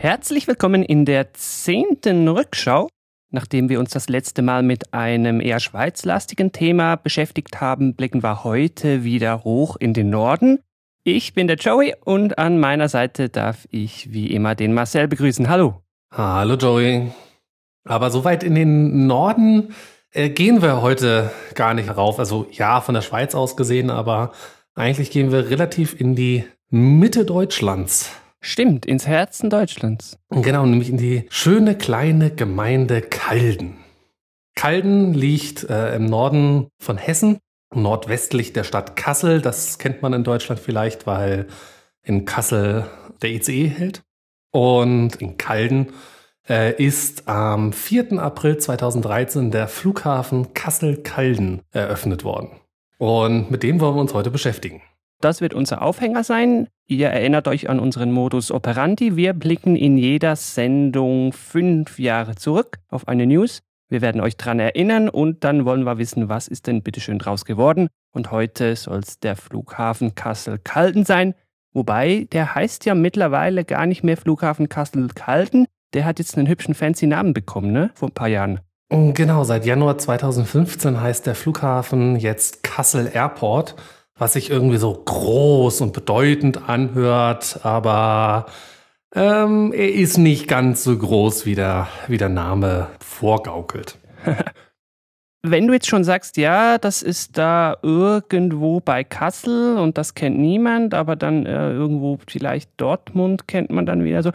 Herzlich willkommen in der zehnten Rückschau. Nachdem wir uns das letzte Mal mit einem eher schweizlastigen Thema beschäftigt haben, blicken wir heute wieder hoch in den Norden. Ich bin der Joey und an meiner Seite darf ich wie immer den Marcel begrüßen. Hallo. Hallo Joey. Aber so weit in den Norden äh, gehen wir heute gar nicht rauf. Also ja, von der Schweiz aus gesehen, aber eigentlich gehen wir relativ in die Mitte Deutschlands. Stimmt, ins Herzen Deutschlands. Genau, nämlich in die schöne kleine Gemeinde Kalden. Kalden liegt äh, im Norden von Hessen, nordwestlich der Stadt Kassel. Das kennt man in Deutschland vielleicht, weil in Kassel der ICE hält. Und in Kalden äh, ist am 4. April 2013 der Flughafen Kassel-Kalden eröffnet worden. Und mit dem wollen wir uns heute beschäftigen. Das wird unser Aufhänger sein. Ihr erinnert euch an unseren Modus operandi. Wir blicken in jeder Sendung fünf Jahre zurück auf eine News. Wir werden euch daran erinnern und dann wollen wir wissen, was ist denn bitteschön draus geworden. Und heute soll es der Flughafen Kassel-Calden sein. Wobei, der heißt ja mittlerweile gar nicht mehr Flughafen Kassel-Calden. Der hat jetzt einen hübschen fancy Namen bekommen, ne? Vor ein paar Jahren. Genau, seit Januar 2015 heißt der Flughafen jetzt Kassel Airport was sich irgendwie so groß und bedeutend anhört, aber ähm, er ist nicht ganz so groß, wie der, wie der Name vorgaukelt. Wenn du jetzt schon sagst, ja, das ist da irgendwo bei Kassel und das kennt niemand, aber dann äh, irgendwo vielleicht Dortmund kennt man dann wieder so.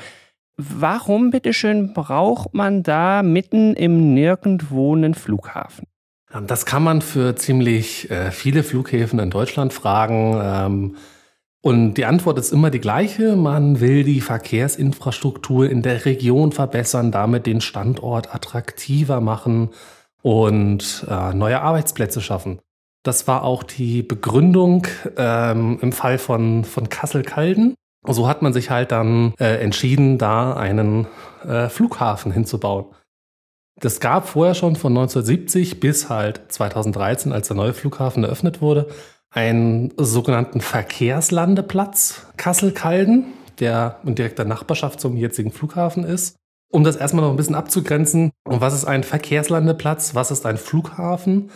Warum bitteschön braucht man da mitten im Nirgendwo einen Flughafen? Ähm, das kann man für ziemlich äh, viele Flughäfen in Deutschland fragen. Ähm, und die Antwort ist immer die gleiche. Man will die Verkehrsinfrastruktur in der Region verbessern, damit den Standort attraktiver machen und äh, neue Arbeitsplätze schaffen. Das war auch die Begründung ähm, im Fall von, von Kassel-Calden. So hat man sich halt dann äh, entschieden, da einen Flughafen hinzubauen. Das gab vorher schon von 1970 bis halt 2013, als der neue Flughafen eröffnet wurde, einen sogenannten Verkehrslandeplatz Kassel-Calden, der in direkter Nachbarschaft zum jetzigen Flughafen ist. Um das erstmal noch ein bisschen abzugrenzen, was ist ein Verkehrslandeplatz, was ist ein Flughafen?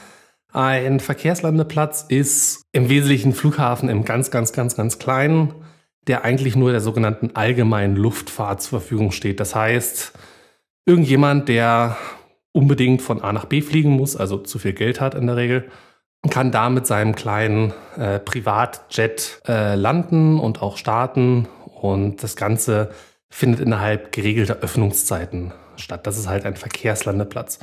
Ein Verkehrslandeplatz ist im Wesentlichen Flughafen im ganz, ganz, ganz, ganz kleinen, der eigentlich nur der sogenannten allgemeinen Luftfahrt zur Verfügung steht. Das heißt, Irgendjemand, der unbedingt von A nach B fliegen muss, also zu viel Geld hat in der Regel, kann da mit seinem kleinen äh, Privatjet äh, landen und auch starten. Und das Ganze findet innerhalb geregelter Öffnungszeiten statt. Das ist halt ein Verkehrslandeplatz.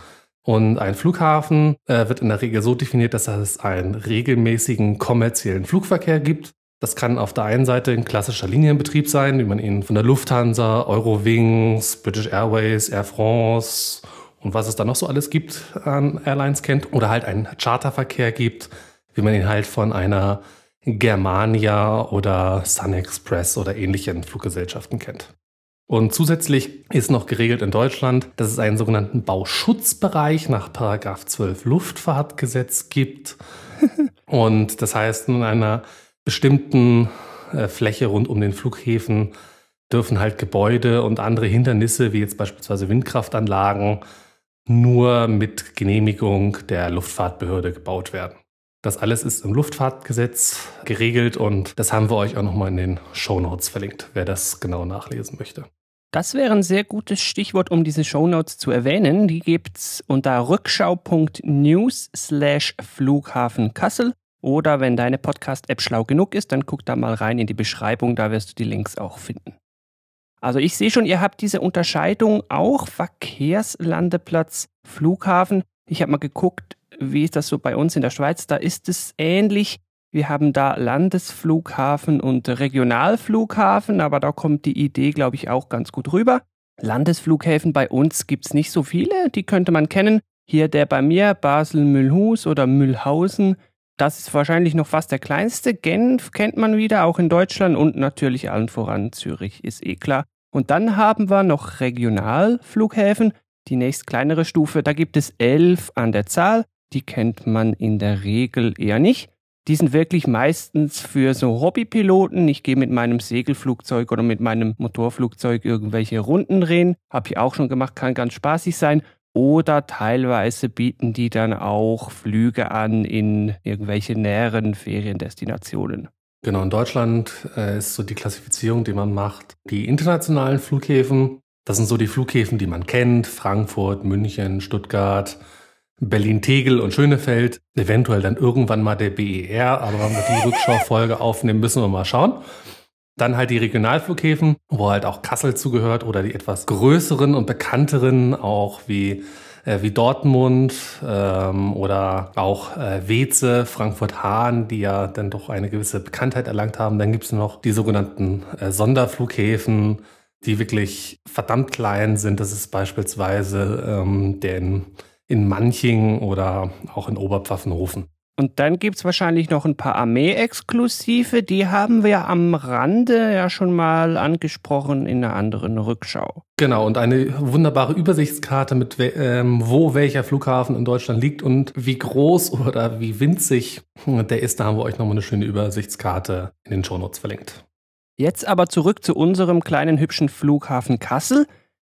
Und ein Flughafen äh, wird in der Regel so definiert, dass es einen regelmäßigen kommerziellen Flugverkehr gibt. Das kann auf der einen Seite ein klassischer Linienbetrieb sein, wie man ihn von der Lufthansa, Eurowings, British Airways, Air France und was es da noch so alles gibt an Airlines kennt. Oder halt einen Charterverkehr gibt, wie man ihn halt von einer Germania oder Sun Express oder ähnlichen Fluggesellschaften kennt. Und zusätzlich ist noch geregelt in Deutschland, dass es einen sogenannten Bauschutzbereich nach 12 Luftfahrtgesetz gibt. Und das heißt, in einer bestimmten äh, Fläche rund um den Flughäfen dürfen halt Gebäude und andere Hindernisse, wie jetzt beispielsweise Windkraftanlagen, nur mit Genehmigung der Luftfahrtbehörde gebaut werden. Das alles ist im Luftfahrtgesetz geregelt und das haben wir euch auch nochmal in den Shownotes verlinkt, wer das genau nachlesen möchte. Das wäre ein sehr gutes Stichwort, um diese Shownotes zu erwähnen. Die gibt's unter rückschau.news slash Flughafen Kassel oder wenn deine Podcast-App schlau genug ist, dann guck da mal rein in die Beschreibung, da wirst du die Links auch finden. Also ich sehe schon, ihr habt diese Unterscheidung auch Verkehrslandeplatz, Flughafen. Ich habe mal geguckt, wie ist das so bei uns in der Schweiz? Da ist es ähnlich. Wir haben da Landesflughafen und Regionalflughafen, aber da kommt die Idee, glaube ich, auch ganz gut rüber. Landesflughäfen bei uns gibt es nicht so viele, die könnte man kennen. Hier der bei mir, Basel-Mühlhus oder Mühlhausen, das ist wahrscheinlich noch fast der kleinste. Genf kennt man wieder, auch in Deutschland und natürlich allen voran Zürich, ist eh klar. Und dann haben wir noch Regionalflughäfen, die nächst kleinere Stufe. Da gibt es elf an der Zahl. Die kennt man in der Regel eher nicht. Die sind wirklich meistens für so Hobbypiloten. Ich gehe mit meinem Segelflugzeug oder mit meinem Motorflugzeug irgendwelche Runden drehen. Habe ich auch schon gemacht, kann ganz spaßig sein. Oder teilweise bieten die dann auch Flüge an in irgendwelche näheren Feriendestinationen. Genau, in Deutschland äh, ist so die Klassifizierung, die man macht. Die internationalen Flughäfen, das sind so die Flughäfen, die man kennt. Frankfurt, München, Stuttgart, Berlin-Tegel und Schönefeld. Eventuell dann irgendwann mal der BER, aber wenn wir die Rückschaufolge aufnehmen, müssen wir mal schauen. Dann halt die Regionalflughäfen, wo halt auch Kassel zugehört oder die etwas größeren und bekannteren, auch wie äh, wie Dortmund ähm, oder auch äh, Weze, Frankfurt-Hahn, die ja dann doch eine gewisse Bekanntheit erlangt haben. Dann gibt es noch die sogenannten äh, Sonderflughäfen, die wirklich verdammt klein sind. Das ist beispielsweise ähm, der in, in Manching oder auch in Oberpfaffenhofen. Und dann gibt es wahrscheinlich noch ein paar Armee-Exklusive, die haben wir am Rande ja schon mal angesprochen in einer anderen Rückschau. Genau, und eine wunderbare Übersichtskarte mit ähm, wo welcher Flughafen in Deutschland liegt und wie groß oder wie winzig der ist. Da haben wir euch nochmal eine schöne Übersichtskarte in den Shownotes verlinkt. Jetzt aber zurück zu unserem kleinen hübschen Flughafen Kassel.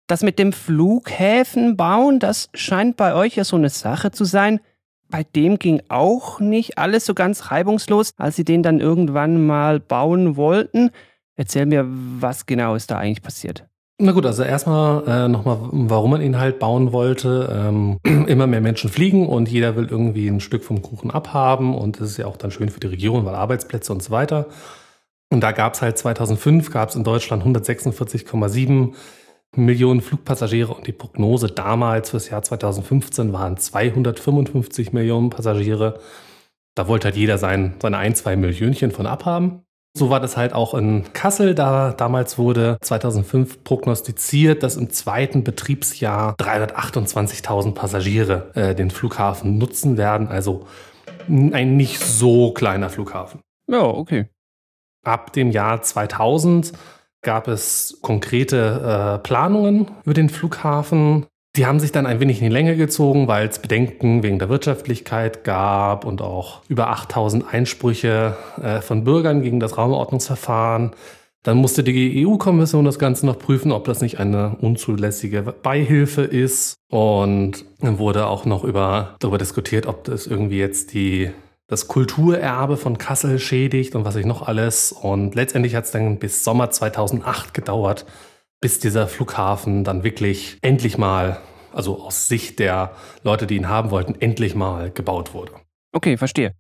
Das mit dem Flughäfen bauen, das scheint bei euch ja so eine Sache zu sein bei dem ging auch nicht alles so ganz reibungslos, als sie den dann irgendwann mal bauen wollten. Erzähl mir, was genau ist da eigentlich passiert? Na gut, also erstmal äh, nochmal, warum man ihn halt bauen wollte. Ähm, immer mehr Menschen fliegen und jeder will irgendwie ein Stück vom Kuchen abhaben und das ist ja auch dann schön für die Region, weil Arbeitsplätze und so weiter. Und da gab es halt 2005, gab es in Deutschland 146,7 Millionen Flugpassagiere und die Prognose damals fürs Jahr 2015 waren 255 Millionen Passagiere. Da wollte halt jeder sein, seine ein, zwei Millionchen von abhaben. So war das halt auch in Kassel. Da damals wurde 2005 prognostiziert, dass im zweiten Betriebsjahr 328.000 Passagiere äh, den Flughafen nutzen werden. Also ein nicht so kleiner Flughafen. Ja, okay. Ab dem Jahr 2000 gab es konkrete äh, Planungen über den Flughafen. Die haben sich dann ein wenig in die Länge gezogen, weil es Bedenken wegen der Wirtschaftlichkeit gab und auch über 8000 Einsprüche äh, von Bürgern gegen das Raumordnungsverfahren. Dann musste die EU-Kommission das Ganze noch prüfen, ob das nicht eine unzulässige Beihilfe ist. Und dann wurde auch noch über, darüber diskutiert, ob das irgendwie jetzt die das Kulturerbe von Kassel schädigt und was ich noch alles. Und letztendlich hat es dann bis Sommer 2008 gedauert, bis dieser Flughafen dann wirklich endlich mal, also aus Sicht der Leute, die ihn haben wollten, endlich mal gebaut wurde. Okay, verstehe.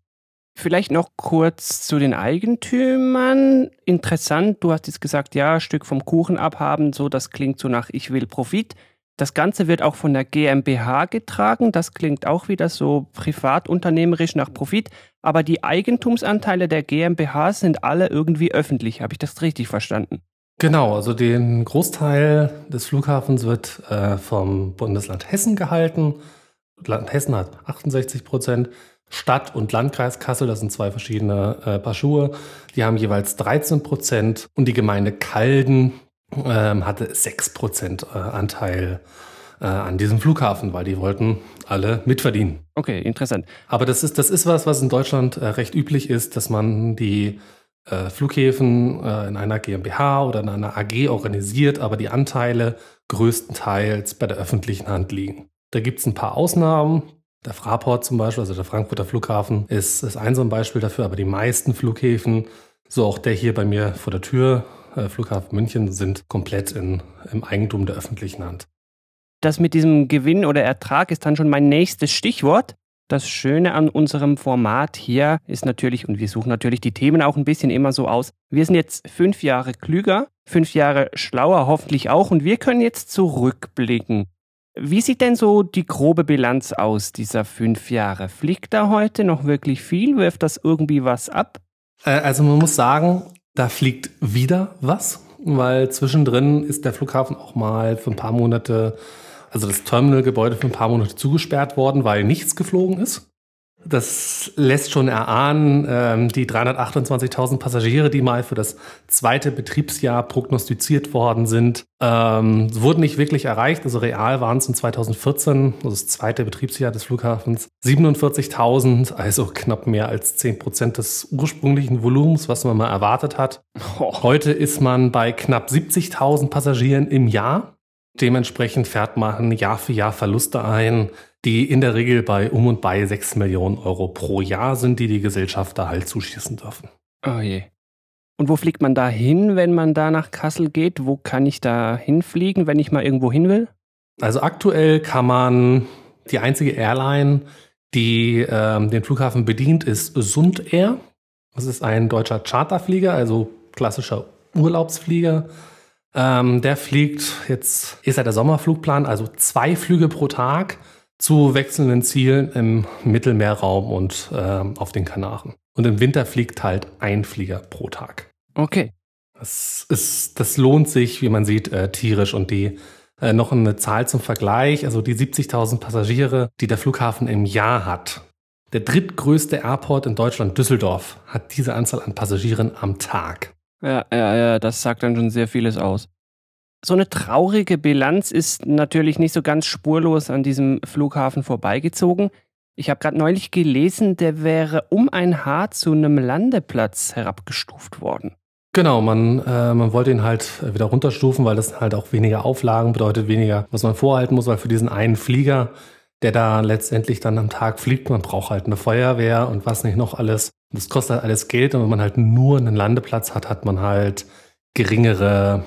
Vielleicht noch kurz zu den Eigentümern. Interessant, du hast jetzt gesagt, ja, Stück vom Kuchen abhaben, so das klingt so nach ich will Profit. Das Ganze wird auch von der GmbH getragen. Das klingt auch wieder so privatunternehmerisch nach Profit. Aber die Eigentumsanteile der GmbH sind alle irgendwie öffentlich. Habe ich das richtig verstanden? Genau, also den Großteil des Flughafens wird äh, vom Bundesland Hessen gehalten. Land Hessen hat 68 Prozent. Stadt und Landkreis Kassel, das sind zwei verschiedene äh, Paar Schuhe, die haben jeweils 13 Prozent. Und die Gemeinde Kalden, ähm, hatte 6% äh, Anteil äh, an diesem Flughafen, weil die wollten alle mitverdienen. Okay, interessant. Aber das ist, das ist was, was in Deutschland äh, recht üblich ist, dass man die Flughäfen in einer GmbH oder in einer AG organisiert, aber die Anteile größtenteils bei der öffentlichen Hand liegen. Da gibt es ein paar Ausnahmen. Der Fraport zum Beispiel, also der Frankfurter Flughafen, ist, ist ein so ein Beispiel dafür, aber die meisten Flughäfen, so auch der hier bei mir vor der Tür, äh, Flughafen München sind komplett in, im Eigentum der öffentlichen Hand. Das mit diesem Gewinn oder Ertrag ist dann schon mein nächstes Stichwort. Das Schöne an unserem Format hier ist natürlich, und wir suchen natürlich die Themen auch ein bisschen immer so aus, wir sind jetzt fünf Jahre klüger, fünf Jahre schlauer hoffentlich auch, und wir können jetzt zurückblicken. Wie sieht denn so die grobe Bilanz aus dieser fünf Jahre? Fliegt da heute noch wirklich viel? Wirft das irgendwie was ab? Äh, also man muss sagen, da fliegt wieder was, weil zwischendrin ist der Flughafen auch mal für ein paar Monate, also das Terminalgebäude für ein paar Monate zugesperrt worden, weil nichts geflogen ist. Das lässt schon erahnen, ähm, die 328.000 Passagiere, die mal für das zweite Betriebsjahr prognostiziert worden sind, ähm, wurden nicht wirklich erreicht. Also real waren es in 2014, also das zweite Betriebsjahr des Flughafens, 47.000, also knapp mehr als 10 Prozent des ursprünglichen Volumens, was man mal erwartet hat. Heute ist man bei knapp 70.000 Passagieren im Jahr. Dementsprechend fährt man Jahr für Jahr Verluste ein, die in der Regel bei um und bei 6 Millionen Euro pro Jahr sind, die die Gesellschafter halt zuschießen dürfen. Oh je. Und wo fliegt man da hin, wenn man da nach Kassel geht? Wo kann ich da hinfliegen, wenn ich mal irgendwo hin will? Also aktuell kann man die einzige Airline, die ähm, den Flughafen bedient, ist Sund Air. Das ist ein deutscher Charterflieger, also klassischer Urlaubsflieger ähm, der fliegt jetzt, ist ja der Sommerflugplan, also zwei Flüge pro Tag zu wechselnden Zielen im Mittelmeerraum und äh, auf den Kanaren. Und im Winter fliegt halt ein Flieger pro Tag. Okay. Das, ist, das lohnt sich, wie man sieht, äh, tierisch. Und die äh, noch eine Zahl zum Vergleich, also die 70.000 Passagiere, die der Flughafen im Jahr hat. Der drittgrößte Airport in Deutschland, Düsseldorf, hat diese Anzahl an Passagieren am Tag. Ja, ja, ja, das sagt dann schon sehr vieles aus. So eine traurige Bilanz ist natürlich nicht so ganz spurlos an diesem Flughafen vorbeigezogen. Ich habe gerade neulich gelesen, der wäre um ein Haar zu einem Landeplatz herabgestuft worden. Genau, man, äh, man wollte ihn halt wieder runterstufen, weil das halt auch weniger Auflagen bedeutet, weniger, was man vorhalten muss, weil für diesen einen Flieger, der da letztendlich dann am Tag fliegt, man braucht halt eine Feuerwehr und was nicht noch alles. Das kostet halt alles Geld und wenn man halt nur einen Landeplatz hat, hat man halt geringere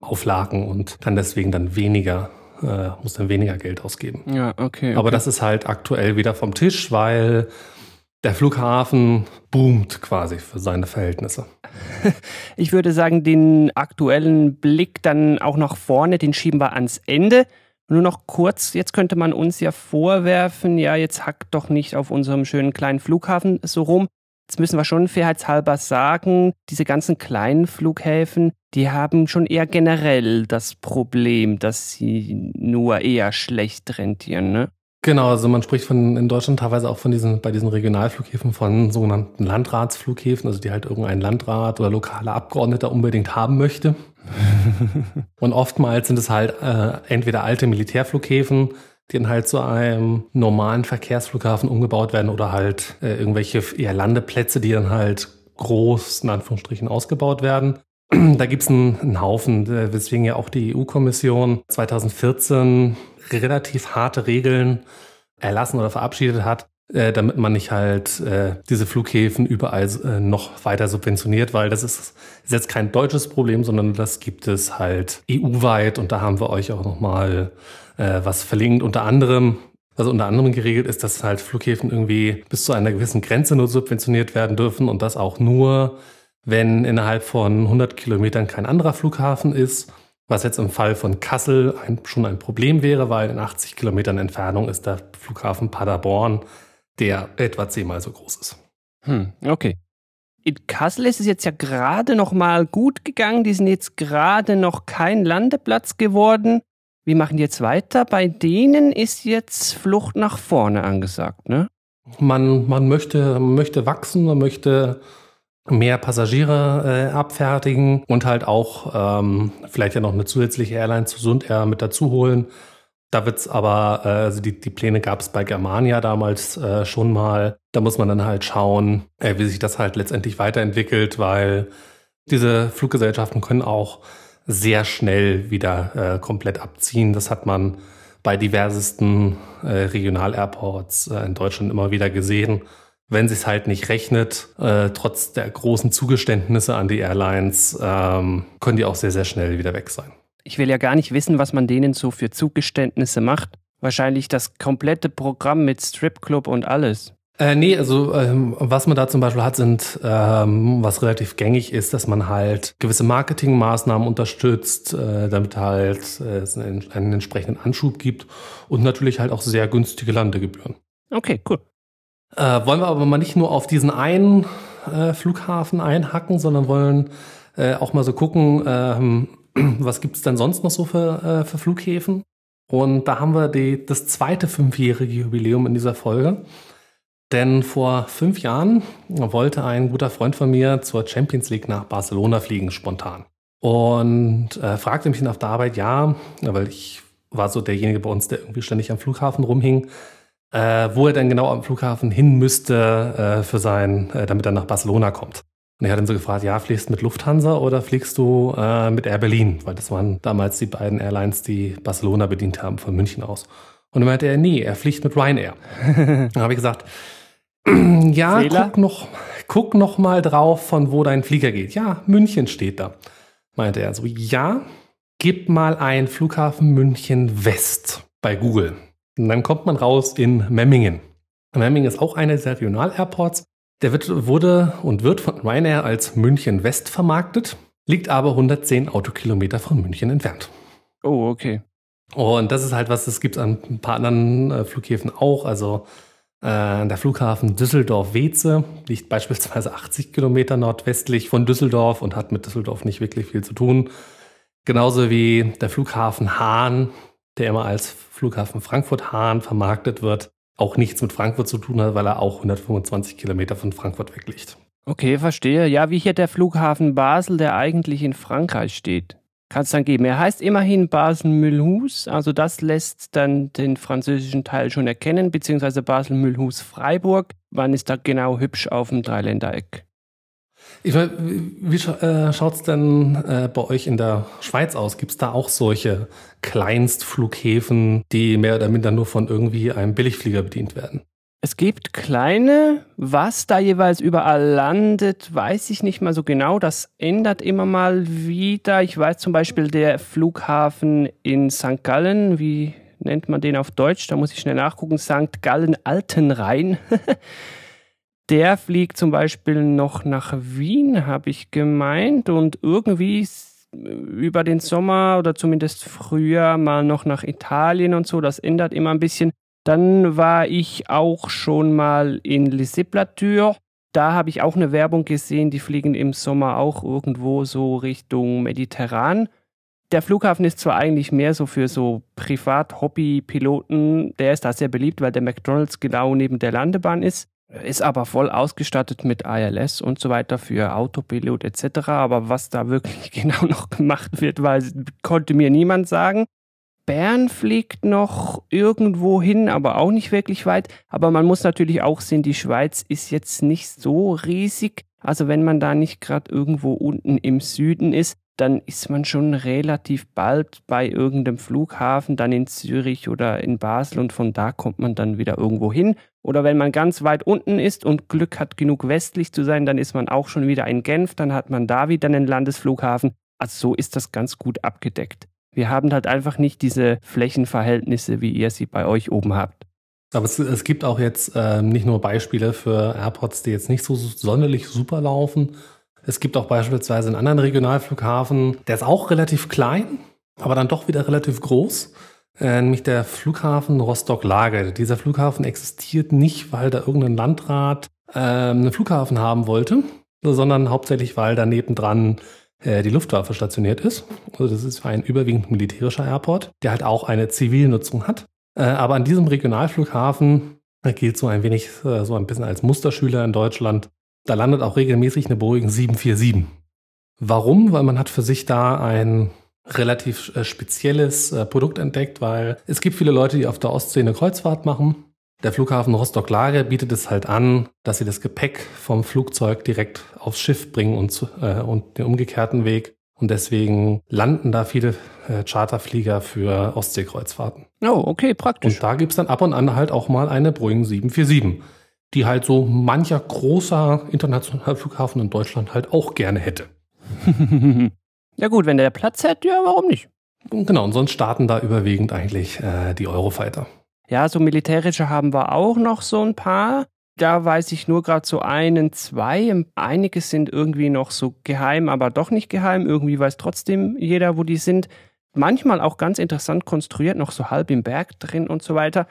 Auflagen und kann deswegen dann weniger, äh, muss dann weniger Geld ausgeben. Ja, okay, okay. Aber das ist halt aktuell wieder vom Tisch, weil der Flughafen boomt quasi für seine Verhältnisse. Ich würde sagen, den aktuellen Blick dann auch nach vorne, den schieben wir ans Ende. Nur noch kurz, jetzt könnte man uns ja vorwerfen, ja, jetzt hackt doch nicht auf unserem schönen kleinen Flughafen so rum. Jetzt müssen wir schon fairheitshalber sagen, diese ganzen kleinen Flughäfen, die haben schon eher generell das Problem, dass sie nur eher schlecht rentieren, ne? Genau, also man spricht von in Deutschland teilweise auch von diesen, bei diesen Regionalflughäfen von sogenannten Landratsflughäfen, also die halt irgendein Landrat oder lokale Abgeordneter unbedingt haben möchte. Und oftmals sind es halt äh, entweder alte Militärflughäfen, die dann halt zu einem normalen Verkehrsflughafen umgebaut werden oder halt äh, irgendwelche eher Landeplätze, die dann halt groß, in Anführungsstrichen, ausgebaut werden. Da gibt's einen, einen Haufen, äh, weswegen ja auch die EU-Kommission 2014 relativ harte Regeln erlassen oder verabschiedet hat, äh, damit man nicht halt äh, diese Flughäfen überall äh, noch weiter subventioniert, weil das ist, ist jetzt kein deutsches Problem, sondern das gibt es halt EU-weit und da haben wir euch auch nochmal äh, was verlinkt. Unter anderem, was unter anderem geregelt ist, dass halt Flughäfen irgendwie bis zu einer gewissen Grenze nur subventioniert werden dürfen und das auch nur, wenn innerhalb von 100 Kilometern kein anderer Flughafen ist. Was jetzt im Fall von Kassel ein, schon ein Problem wäre, weil in 80 Kilometern Entfernung ist der Flughafen Paderborn, der etwa zehnmal so groß ist. Hm, okay. In Kassel ist es jetzt ja gerade noch mal gut gegangen. Die sind jetzt gerade noch kein Landeplatz geworden. Wie machen die jetzt weiter? Bei denen ist jetzt Flucht nach vorne angesagt, ne? Man, man, möchte, man möchte wachsen, man möchte mehr Passagiere äh, abfertigen und halt auch ähm, vielleicht ja noch eine zusätzliche Airline zu Sund Air mit dazu holen. Da wird's aber, äh, also die, die Pläne gab es bei Germania damals äh, schon mal. Da muss man dann halt schauen, äh, wie sich das halt letztendlich weiterentwickelt, weil diese Fluggesellschaften können auch sehr schnell wieder äh, komplett abziehen. Das hat man bei diversesten äh, Regional-Airports äh, in Deutschland immer wieder gesehen. Wenn sich halt nicht rechnet, äh, trotz der großen Zugeständnisse an die Airlines, ähm, können die auch sehr, sehr schnell wieder weg sein. Ich will ja gar nicht wissen, was man denen so für Zugeständnisse macht. Wahrscheinlich das komplette Programm mit Stripclub und alles. Äh, nee, also ähm, was man da zum Beispiel hat, sind, ähm, was relativ gängig ist, dass man halt gewisse Marketingmaßnahmen unterstützt, äh, damit halt äh, es einen, einen entsprechenden Anschub gibt und natürlich halt auch sehr günstige Landegebühren. Okay, cool. Äh, wollen wir aber mal nicht nur auf diesen einen äh, Flughafen einhacken, sondern wollen äh, auch mal so gucken, was gibt's denn sonst noch so für, äh, für Flughäfen? Und da haben wir die, das zweite fünfjährige Jubiläum in dieser Folge. Denn vor fünf Jahren wollte ein guter Freund von mir zur Champions League nach Barcelona fliegen, spontan. Und äh, fragte mich dann auf der Arbeit, ja, weil ich war so derjenige bei uns, der irgendwie ständig am Flughafen rumhing, äh, wo er denn genau am Flughafen hin müsste, äh, für sein, äh, damit er nach Barcelona kommt. Und er hat dann so gefragt, ja, fliegst du mit Lufthansa oder fliegst du äh, mit Air Berlin? Weil das waren damals die beiden Airlines, die Barcelona bedient haben von München aus. Und dann meinte er, nee, er fliegt mit Ryanair. dann habe ich gesagt, ja, Fehler? guck noch, guck noch mal drauf, von wo dein Flieger geht. Ja, München steht da. Meinte er so, ja, gib mal ein Flughafen München West bei Google. Und dann kommt man raus in Memmingen. Memmingen ist auch einer dieser Regional-Airports. Der wird, wurde und wird von Ryanair als München West vermarktet, liegt aber 110 Autokilometer von München entfernt. Oh, okay. Und das ist halt was, das gibt es an ein paar anderen äh, Flughäfen auch. Also äh, der Flughafen Düsseldorf-Weze liegt beispielsweise 80 Kilometer nordwestlich von Düsseldorf und hat mit Düsseldorf nicht wirklich viel zu tun. Genauso wie der Flughafen Hahn, der immer als Flughafen Frankfurt-Hahn vermarktet wird, auch nichts mit Frankfurt zu tun hat, weil er auch 125 Kilometer von Frankfurt weg liegt. Okay, verstehe. Ja, wie hier der Flughafen Basel, der eigentlich in Frankreich steht kann es dann geben. Er heißt immerhin Basel-Mühlhus, also das lässt dann den französischen Teil schon erkennen, beziehungsweise Basel-Mühlhus-Freiburg. Wann ist da genau hübsch auf dem Dreiländereck? Ich meine, wie äh, schaut es denn äh, bei euch in der Schweiz aus? Gibt es da auch solche Kleinstflughäfen, die mehr oder minder nur von irgendwie einem Billigflieger bedient werden? Es gibt kleine, was da jeweils überall landet, weiß ich nicht mal so genau. Das ändert immer mal wieder. Ich weiß zum Beispiel der Flughafen in St. Gallen, wie nennt man den auf Deutsch? Da muss ich schnell nachgucken. St. Gallen Altenrhein. der fliegt zum Beispiel noch nach Wien, habe ich gemeint. Und irgendwie über den Sommer oder zumindest früher mal noch nach Italien und so. Das ändert immer ein bisschen. Dann war ich auch schon mal in Les Éplatures. Da habe ich auch eine Werbung gesehen, die fliegen im Sommer auch irgendwo so Richtung Mediterran. Der Flughafen ist zwar eigentlich mehr so für so Privat-Hobby-Piloten, der ist da sehr beliebt, weil der McDonalds genau neben der Landebahn ist, ist aber voll ausgestattet mit ILS und so weiter für Autopilot etc. Aber was da wirklich genau noch gemacht wird, weil, konnte mir niemand sagen. Bern fliegt noch irgendwo hin, aber auch nicht wirklich weit. Aber man muss natürlich auch sehen, die Schweiz ist jetzt nicht so riesig. Also wenn man da nicht gerade irgendwo unten im Süden ist, dann ist man schon relativ bald bei irgendeinem Flughafen, dann in Zürich oder in Basel und von da kommt man dann wieder irgendwo hin. Oder wenn man ganz weit unten ist und Glück hat, genug westlich zu sein, dann ist man auch schon wieder in Genf, dann hat man da wieder einen Landesflughafen. Also so ist das ganz gut abgedeckt. Wir haben halt einfach nicht diese Flächenverhältnisse, wie ihr sie bei euch oben habt. Aber es, es gibt auch jetzt äh, nicht nur Beispiele für Airports, die jetzt nicht so sonderlich super laufen. Es gibt auch beispielsweise einen anderen Regionalflughafen, der ist auch relativ klein, aber dann doch wieder relativ groß. Äh, nämlich der Flughafen Rostock-Lage. Dieser Flughafen existiert nicht, weil da irgendein Landrat äh, einen Flughafen haben wollte, sondern hauptsächlich, weil da nebendran äh, die Luftwaffe stationiert ist. Also das ist ein überwiegend militärischer Airport, der halt auch eine Zivilnutzung hat. Äh, aber an diesem Regionalflughafen gilt so ein wenig, so ein bisschen als Musterschüler in Deutschland. Da landet auch regelmäßig eine Boeing 747. Warum? Weil man hat für sich da ein relativ spezielles Produkt entdeckt, weil es gibt viele Leute, die auf der Ostsee eine Kreuzfahrt machen der Flughafen Rostock-Lage bietet es halt an, dass sie das Gepäck vom Flugzeug direkt aufs Schiff bringen und, zu, äh, und den umgekehrten Weg. Und deswegen landen da viele äh, Charterflieger für Ostseekreuzfahrten. Oh, okay, praktisch. Und da gibt's dann ab und an halt auch mal eine Boeing 747, die halt so mancher großer internationaler Flughafen in Deutschland halt auch gerne hätte. ja gut, wenn der Platz hat, ja, warum nicht? Genau, und sonst starten da überwiegend eigentlich äh, die Eurofighter. Ja, so militärische haben wir auch noch so ein paar. Da weiß ich nur gerade so einen, zwei. Einige sind irgendwie noch so geheim, aber doch nicht geheim. Irgendwie weiß trotzdem jeder, wo die sind. Manchmal auch ganz interessant konstruiert, noch so halb im Berg drin und so weiter.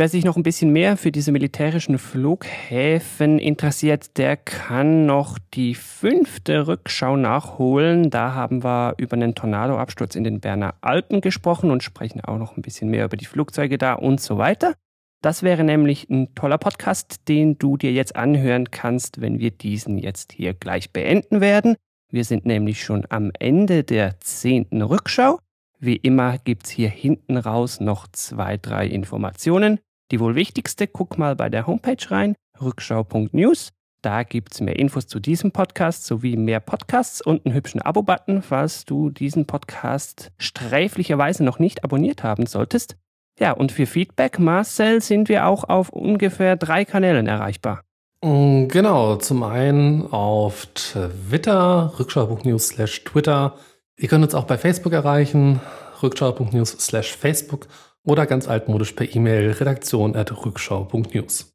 Wer sich noch ein bisschen mehr für diese militärischen Flughäfen interessiert, der kann noch die fünfte Rückschau nachholen. Da haben wir über einen Tornadoabsturz in den Berner Alpen gesprochen und sprechen auch noch ein bisschen mehr über die Flugzeuge da und so weiter. Das wäre nämlich ein toller Podcast, den du dir jetzt anhören kannst, wenn wir diesen jetzt hier gleich beenden werden. Wir sind nämlich schon am Ende der zehnten Rückschau. Wie immer gibt's hier hinten raus noch zwei, drei Informationen. Die wohl wichtigste, guck mal bei der Homepage rein, rückschau.news. Da gibt's mehr Infos zu diesem Podcast sowie mehr Podcasts und einen hübschen Abo-Button, falls du diesen Podcast sträflicherweise noch nicht abonniert haben solltest. Ja, und für Feedback, Marcel, sind wir auch auf ungefähr drei Kanälen erreichbar. Mm, genau, zum einen auf Twitter, rückschau.news slash Twitter. Ihr könnt uns auch bei Facebook erreichen, rückschau.news slash Facebook oder ganz altmodisch per E-Mail redaktion at rückschau.news.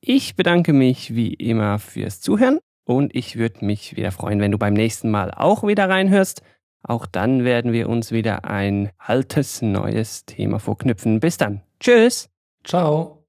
Ich bedanke mich wie immer fürs Zuhören und ich würde mich wieder freuen, wenn du beim nächsten Mal auch wieder reinhörst. Auch dann werden wir uns wieder ein altes, neues Thema vorknüpfen. Bis dann. Tschüss. Ciao.